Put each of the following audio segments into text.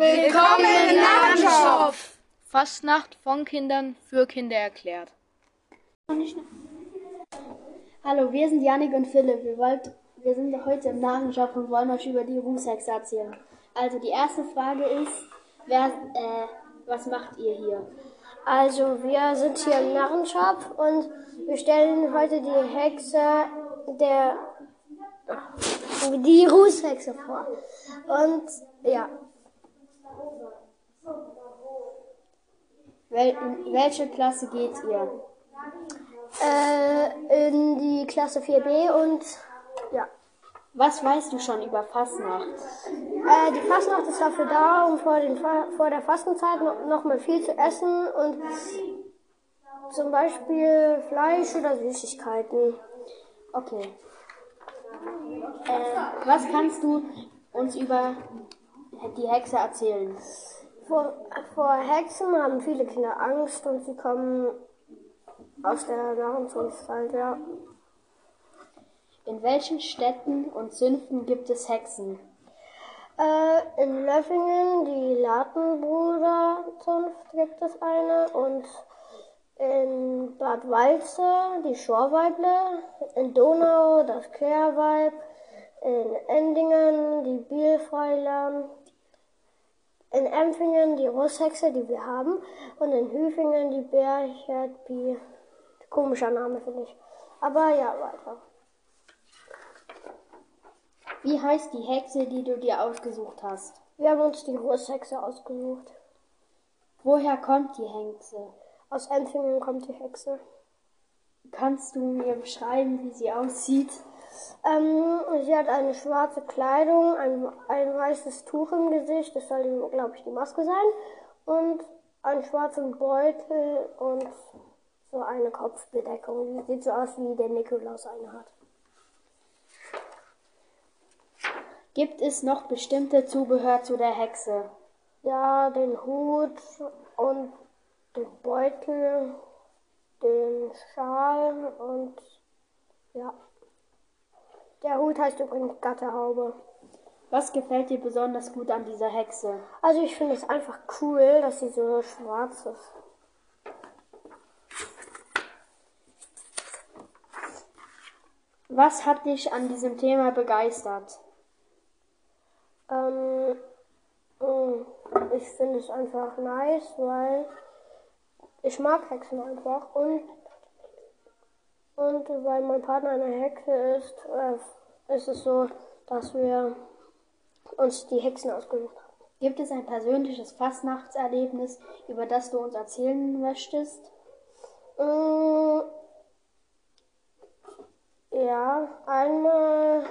Willkommen im Narrenschopf! Fastnacht von Kindern für Kinder erklärt. Hallo, wir sind Janik und Philipp. Wir, wollt, wir sind heute im Narrenschopf und wollen euch über die Rußhexe erzählen. Also die erste Frage ist, wer, äh, was macht ihr hier? Also, wir sind hier im Narrenshop und wir stellen heute die Hexe der die Rußhexe vor. Und ja. Wel in welche Klasse geht ihr? Äh, in die Klasse 4b und ja. Was weißt du schon über Fastnacht? Äh, die Fastnacht ist dafür da, um vor, den, vor der Fastenzeit noch, noch mal viel zu essen und zum Beispiel Fleisch oder Süßigkeiten. Okay. Äh, was kannst du uns über die Hexe erzählen? Vor, vor Hexen haben viele Kinder Angst und sie kommen aus der Narrenszeit, ja. In welchen Städten und Zünften gibt es Hexen? Äh, in Löffingen, die Latenbruderzunft gibt es eine und in Bad Walze die Schorweible, in Donau das Kehrweib, in Endingen die Bielfreiler, in Empfingen die Russhexe, die wir haben, und in Hüfingen die Bercherdbi. Komischer Name, finde ich. Aber ja, weiter. Wie heißt die Hexe, die du dir ausgesucht hast? Wir haben uns die Russhexe ausgesucht. Woher kommt die Hexe? Aus Empfingen kommt die Hexe. Kannst du mir beschreiben, wie sie aussieht? Ähm, sie hat eine schwarze Kleidung, ein, ein weißes Tuch im Gesicht, das soll, glaube ich, die Maske sein, und einen schwarzen Beutel und so eine Kopfbedeckung. Die sieht so aus, wie der Nikolaus eine hat. Gibt es noch bestimmte Zubehör zu der Hexe? Ja, den Hut und den Beutel, den Schal und. Der Hut heißt übrigens Gatterhaube. Was gefällt dir besonders gut an dieser Hexe? Also ich finde es einfach cool, dass sie so schwarz ist. Was hat dich an diesem Thema begeistert? Ähm, mm, ich finde es einfach nice, weil ich mag Hexen einfach und, und weil mein Partner eine Hexe ist, äh, ist es so, dass wir uns die Hexen ausgesucht haben. Gibt es ein persönliches Fastnachtserlebnis, über das du uns erzählen möchtest? Mm, ja, einmal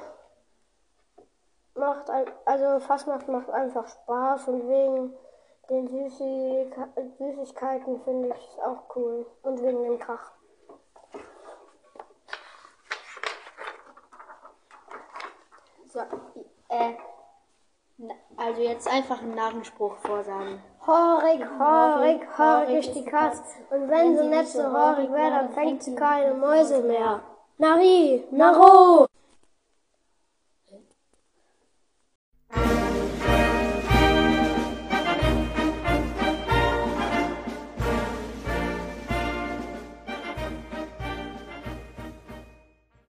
macht ein, also Fastnacht macht einfach Spaß und wegen den Süßigkeiten finde ich es auch cool. Und wegen dem Krach. So, äh, also jetzt einfach einen Narrenspruch vorsagen. Horig, horig, horig ist die Katz. Und wenn sie nicht so horig wäre, dann fängt sie keine Mäuse mehr. Nari, Naro!